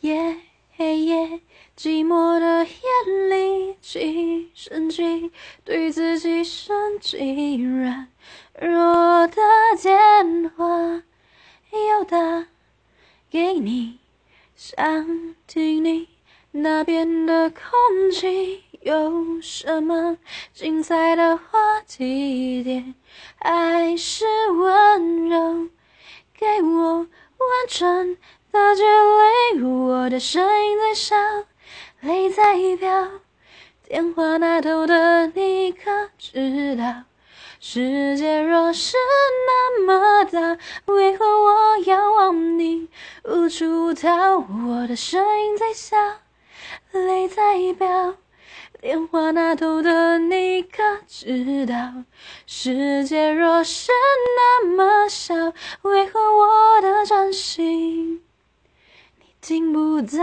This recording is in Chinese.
夜黑夜寂寞的夜里，起身起，对自己生气，软弱的电话又打给你，想听你那边的空气有什么精彩的话题点，还是温柔，给我完整。的距离，我的声音在笑，泪在飙。电话那头的你可知道，世界若是那么大，为何我要往你无处逃？我的声音在笑，泪在飙。电话那头的你可知道，世界若是那么小，为何我听不到。